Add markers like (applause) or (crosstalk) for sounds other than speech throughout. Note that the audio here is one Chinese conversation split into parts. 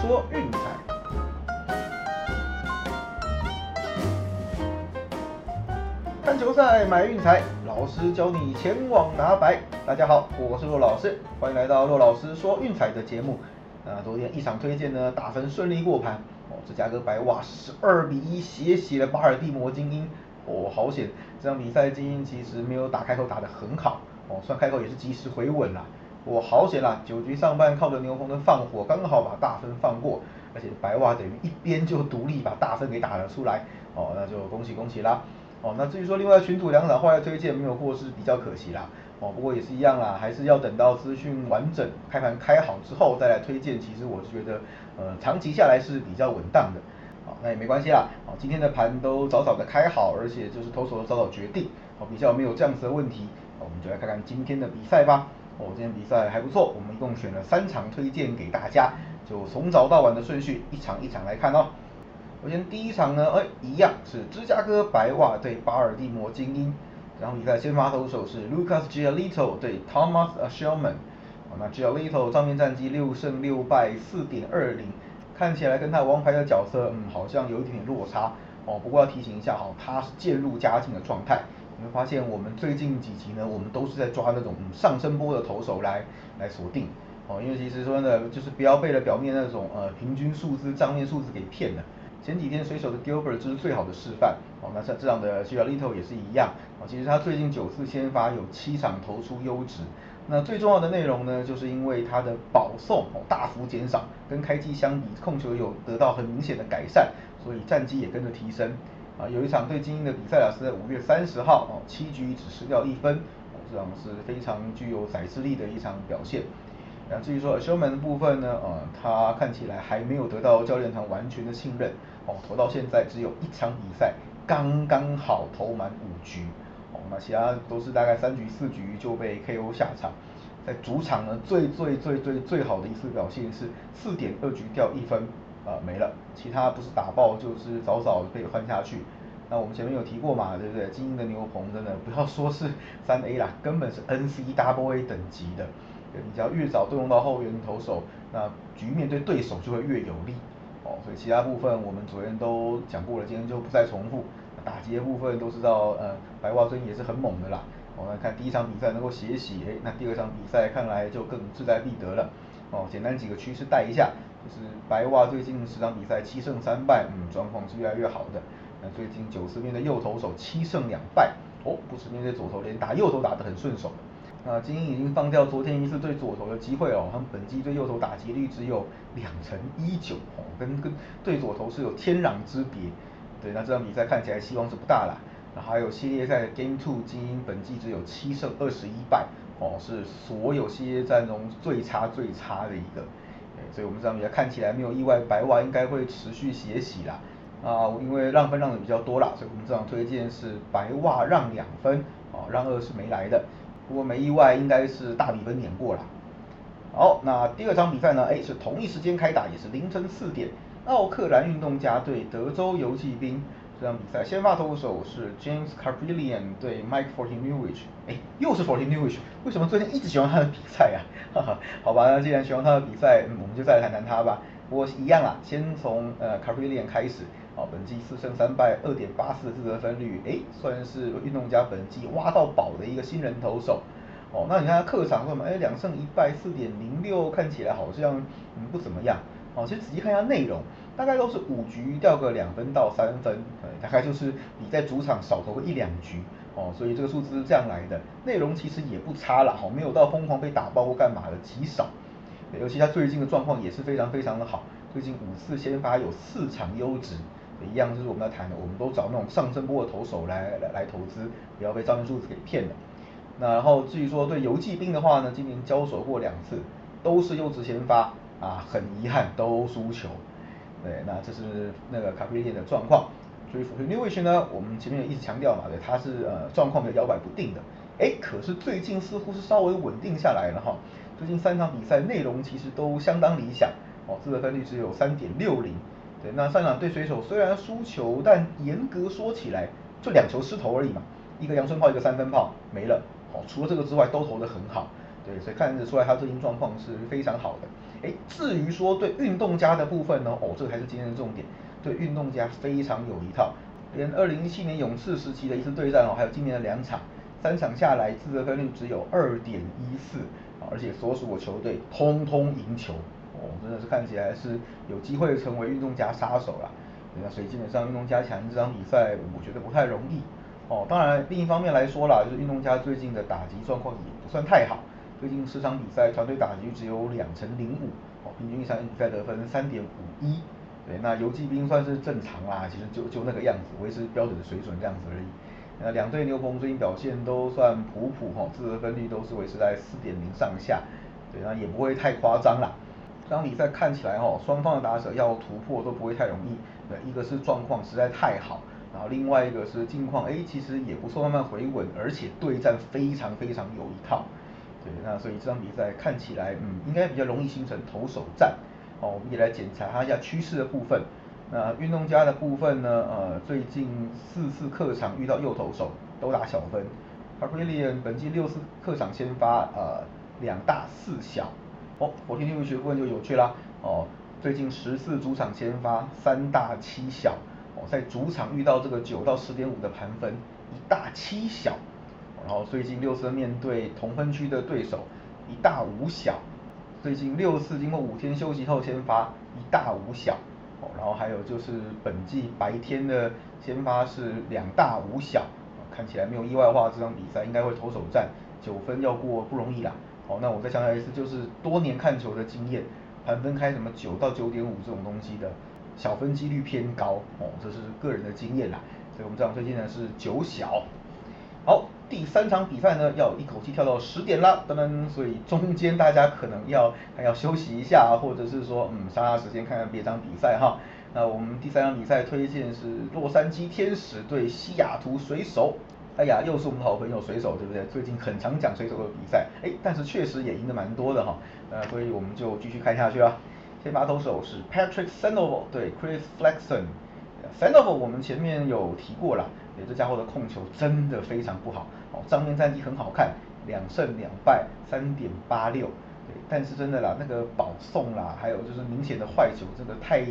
说运彩。看球赛买运彩，老师教你前往拿白。大家好，我是骆老师，欢迎来到骆老师说运彩的节目。那昨天一场推荐呢，打分顺利过盘哦，芝加哥白袜十二比一血洗了巴尔的摩精英哦，好险！这场比赛精英其实没有打开口打得很好哦，算开口也是及时回稳了。我好险啦，九局上半靠着牛棚的放火，刚好把大分放过，而且白袜等于一边就独立把大分给打了出来哦，那就恭喜恭喜啦！哦，那至于说另外群组两场后来推荐没有过是比较可惜啦。哦，不过也是一样啦，还是要等到资讯完整、开盘开好之后再来推荐。其实我是觉得，呃，长期下来是比较稳当的。好，那也没关系啦。好，今天的盘都早早的开好，而且就是投手都早早决定，好，比较没有这样子的问题。我们就来看看今天的比赛吧。哦，今天比赛还不错，我们一共选了三场推荐给大家，就从早到晚的顺序，一场一场来看哦。首先第一场呢，哎，一样是芝加哥白袜对巴尔的摩精英。这场比赛先发投手是 Lucas Giolito 对 Thomas Shelman。那 Giolito 账面战绩六胜六败四点二零，看起来跟他王牌的角色，嗯，好像有一点点落差。哦，不过要提醒一下哈，他是渐入佳境的状态。你会发现我们最近几集呢，我们都是在抓那种上升波的投手来来锁定。哦，因为其实说呢，就是不要被了表面那种呃平均数字、账面数字给骗了。前几天水手的 Gilbert 就是最好的示范，哦，那像这样的 Giolito 也是一样，哦，其实他最近九次先发有七场投出优质，那最重要的内容呢，就是因为他的保送哦大幅减少，跟开机相比控球有得到很明显的改善，所以战绩也跟着提升，啊，有一场对精英的比赛啊是在五月三十号，哦，七局只失掉一分，哦，这样是非常具有载制力的一场表现。那至于说修门的部分呢，呃，他看起来还没有得到教练团完全的信任，哦，投到现在只有一场比赛，刚刚好投满五局，哦，那其他都是大概三局四局就被 KO 下场，在主场呢最最最最最好的一次表现是四点二局掉一分，呃没了，其他不是打爆就是早早被换下去，那我们前面有提过嘛，对不对？精英的牛棚真的不要 (laughs) 说是三 A 啦，根本是 NCWA 等级的。你只要越早动用到后援投手，那局面对对手就会越有利，哦，所以其他部分我们昨天都讲过了，今天就不再重复。打击的部分都知道，呃，白袜最近也是很猛的啦。我们看第一场比赛能够血洗，哎，那第二场比赛看来就更志在必得了。哦，简单几个趋势带一下，就是白袜最近十场比赛七胜三败，嗯，状况是越来越好的。那最近九次面对右投手七胜两败，哦，不是面对左投连打右投打得很顺手。那，精英已经放掉昨天一次对左投的机会哦，他们本季对右投打击率只有两成一九哦，跟跟对左投是有天壤之别。对，那这场比赛看起来希望是不大了。那还有系列赛 Game Two，精英本季只有七胜二十一败哦，是所有系列战中最差最差的一个。所以我们这场比赛看起来没有意外，白袜应该会持续血洗啦。啊，因为让分让的比较多啦，所以我们这场推荐是白袜让两分，哦，让二是没来的。不过没意外，应该是大比分碾过了。好，那第二场比赛呢？哎，是同一时间开打，也是凌晨四点，奥克兰运动家对德州游骑兵。这场比赛先发投手是 James Carfilian 对 Mike Fortinewich。哎，又是 Fortinewich，为什么最近一直喜欢他的比赛呀？(laughs) 哈哈，好吧，那既然喜欢他的比赛，我们就再来谈谈他吧。不过一样啊，先从呃 Carfilian 开始。哦，本季四胜三败，二点八四的自得分率，哎，算是运动家本季挖到宝的一个新人投手。哦，那你看他客场什么？哎，两胜一败，四点零六，看起来好像嗯不怎么样。哦，其实仔细看一下内容，大概都是五局掉个两分到三分，大概就是比在主场少投个一两局。哦，所以这个数字是这样来的。内容其实也不差了，好，没有到疯狂被打爆或干嘛的，极少。尤其他最近的状况也是非常非常的好，最近五次先发有四场优质。一样就是我们要谈的，我们都找那种上升波的投手来来来投资，不要被账面数字给骗了。那然后至于说对游击兵的话呢，今年交手过两次，都是优质先发啊，很遗憾都输球。对，那这是那个卡普里的状况。所以福特 n e w i s h 呢，我们前面也一直强调嘛，对，他是呃状况比较摇摆不定的。哎，可是最近似乎是稍微稳定下来了哈。最近三场比赛内容其实都相当理想，哦，自得分率只有三点六零。对，那上场对水手虽然输球，但严格说起来就两球失投而已嘛，一个阳春炮，一个三分炮没了。哦，除了这个之外都投得很好。对，所以看得出来他最近状况是非常好的。哎，至于说对运动家的部分呢，哦，这才是今天的重点，对运动家非常有一套，连二零一七年勇士时期的一次对战哦，还有今年的两场，三场下来自责分率只有二点一四，而且所属的球队通通赢球，哦，真的是看起来是有机会成为运动家杀手了。那所以基本上运动加强这场比赛，我觉得不太容易。哦，当然另一方面来说啦，就是运动家最近的打击状况也不算太好，最近十场比赛团队打击只有两成零五，哦，平均一场比赛得分三点五一。对，那游击兵算是正常啦，其实就就那个样子，维持标准的水准这样子而已。那两队牛棚最近表现都算普普哈，自责分率都是维持在四点零上下，对，那也不会太夸张啦。这场比赛看起来哈，双方的打者要突破都不会太容易。对，一个是状况实在太好，然后另外一个是近况，哎，其实也不错，慢慢回稳，而且对战非常非常有一套。对，那所以这场比赛看起来，嗯，应该比较容易形成投手战。哦，我们也来检查一下趋势的部分。那运动家的部分呢，呃，最近四次客场遇到右投手都打小分。p a r i l i n 本季六次客场先发，呃，两大四小。哦，火天天文学部分就有趣啦。哦，最近十次主场先发，三大七小。哦，在主场遇到这个九到十点五的盘分，一大七小。然后最近六次面对同分区的对手，一大五小。最近六次经过五天休息后先发，一大五小。哦，然后还有就是本季白天的先发是两大五小。看起来没有意外的话，这场比赛应该会投手战，九分要过不容易啦。好，那我再强调一次，就是多年看球的经验，盘分开什么九到九点五这种东西的，小分几率偏高哦，这是个人的经验啦。所以我们这场推荐的是九小。好，第三场比赛呢，要一口气跳到十点啦，噔噔，所以中间大家可能要还要休息一下，或者是说嗯，杀杀时间看看别场比赛哈。那我们第三场比赛推荐是洛杉矶天使对西雅图水手。哎呀，又是我们好朋友水手，对不对？最近很常讲水手的比赛，哎，但是确实也赢得蛮多的哈。呃，所以我们就继续看下去啊。先发投手是 Patrick Sandoval 对 Chris Flexen。Sandoval 我们前面有提过了，对，这家伙的控球真的非常不好。哦，账面战绩很好看，两胜两败，三点八六。对，但是真的啦，那个保送啦，还有就是明显的坏球，真的太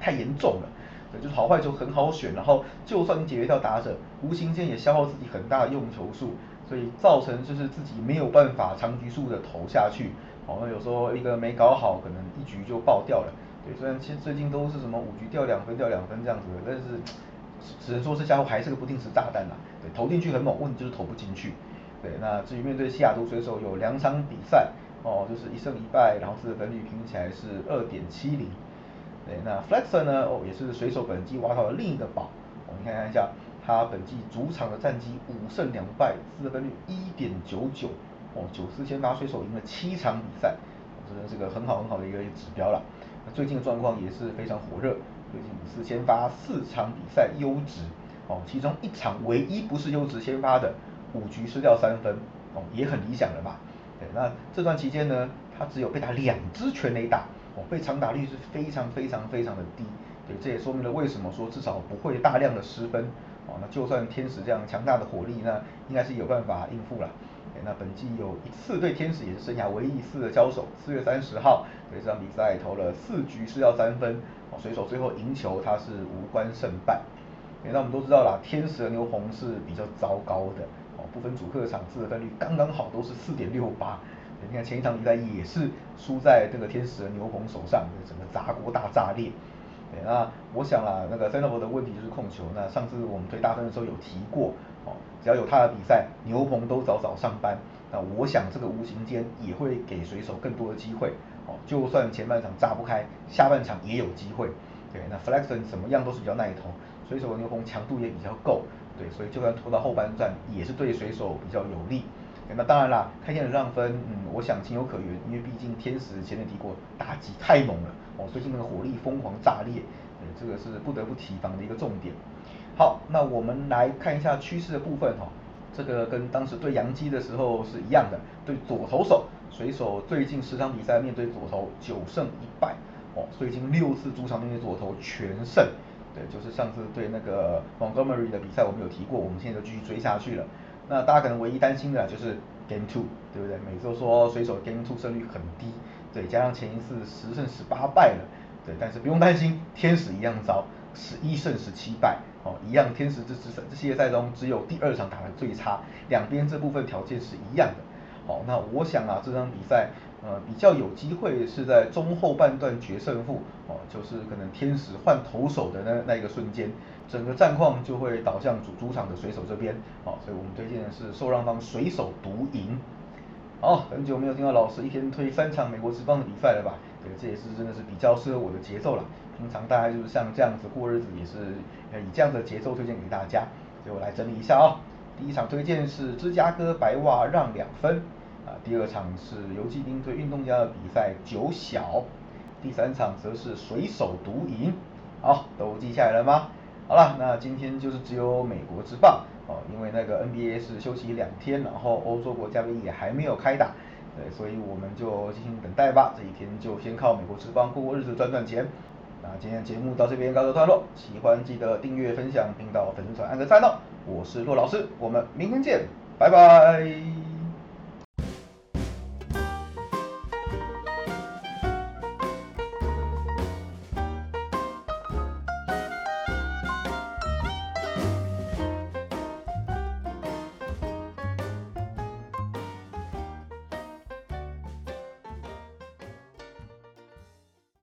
太严重了。对就是好坏球很好选，然后就算你解决掉打者，无形间也消耗自己很大的用球数，所以造成就是自己没有办法长局数的投下去。好，那有时候一个没搞好，可能一局就爆掉了。对，虽然其实最近都是什么五局掉两分掉两分这样子的，但是只能说这家伙还是个不定时炸弹啦。对，投进去很猛，问题就是投不进去。对，那至于面对西雅图水手有两场比赛，哦，就是一胜一败，然后是分率平均起来是二点七零。对，那 Flexer 呢？哦，也是水手本季挖到了另一个宝。我们看看一下，他本季主场的战绩五胜两败，得分率一点九九。哦，九次先发水手赢了七场比赛，真的是个很好很好的一个指标了。那最近的状况也是非常火热，最近五次先发四场比赛优质。哦，其中一场唯一不是优质先发的，五局失掉三分，哦，也很理想了吧。对，那这段期间呢，他只有被打两支全垒打。哦，被长打率是非常非常非常的低，对，这也说明了为什么说至少不会大量的失分，哦，那就算天使这样强大的火力，那应该是有办法应付了。那本季有一次对天使也是生涯唯一一次的交手，四月三十号，对这场比赛投了四局是要三分，哦，水手最后赢球，他是无关胜败。那我们都知道啦，天使的牛棚是比较糟糕的，哦，不分主客场自分率刚刚好都是四点六八。你看前一场比赛也是输在这个天使的牛棚手上，整个砸锅大炸裂。对，那我想啊，那个 s a n d 的问题就是控球。那上次我们推大分的时候有提过，哦，只要有他的比赛，牛棚都早早上班。那我想这个无形间也会给水手更多的机会。哦，就算前半场炸不开，下半场也有机会。对，那 Flexon 怎么样都是比较耐投，水手的牛棚强度也比较够。对，所以就算拖到后半段，也是对水手比较有利。那当然啦，开天的让分，嗯，我想情有可原，因为毕竟天使前面提过打击太猛了，哦，最近那个火力疯狂炸裂，对，这个是不得不提防的一个重点。好，那我们来看一下趋势的部分哈，这个跟当时对洋基的时候是一样的，对左投手，水手最近十场比赛面对左投九胜一败，哦，最近六次主场面对左投全胜，对，就是上次对那个 Montgomery 的比赛我们有提过，我们现在就继续追下去了。那大家可能唯一担心的就是 Game Two，对不对？每次都说水手 Game Two 胜率很低，对，加上前一次十胜十八败了，对，但是不用担心，天使一样糟，十一胜十七败，哦，一样，天使这这这系列赛中只有第二场打得最差，两边这部分条件是一样的。好，那我想啊，这场比赛呃比较有机会是在中后半段决胜负，哦，就是可能天使换投手的那那一个瞬间，整个战况就会导向主主场的水手这边，哦，所以我们推荐的是受让方水手独赢。好，很久没有听到老师一天推三场美国职棒的比赛了吧？对，这也是真的是比较适合我的节奏了。平常大概就是像这样子过日子，也是以这样的节奏推荐给大家。所以我来整理一下哦。第一场推荐是芝加哥白袜让两分，啊，第二场是游击兵对运动家的比赛九小，第三场则是水手独赢，好，都记下来了吗？好了，那今天就是只有美国之棒哦，因为那个 NBA 是休息两天，然后欧洲国家杯也还没有开打，对，所以我们就进行等待吧，这几天就先靠美国之邦过过日子赚赚钱。那今天的节目到这边告一段落，喜欢记得订阅、分享，并到粉丝团按个赞哦。我是骆老师，我们明天见，拜拜。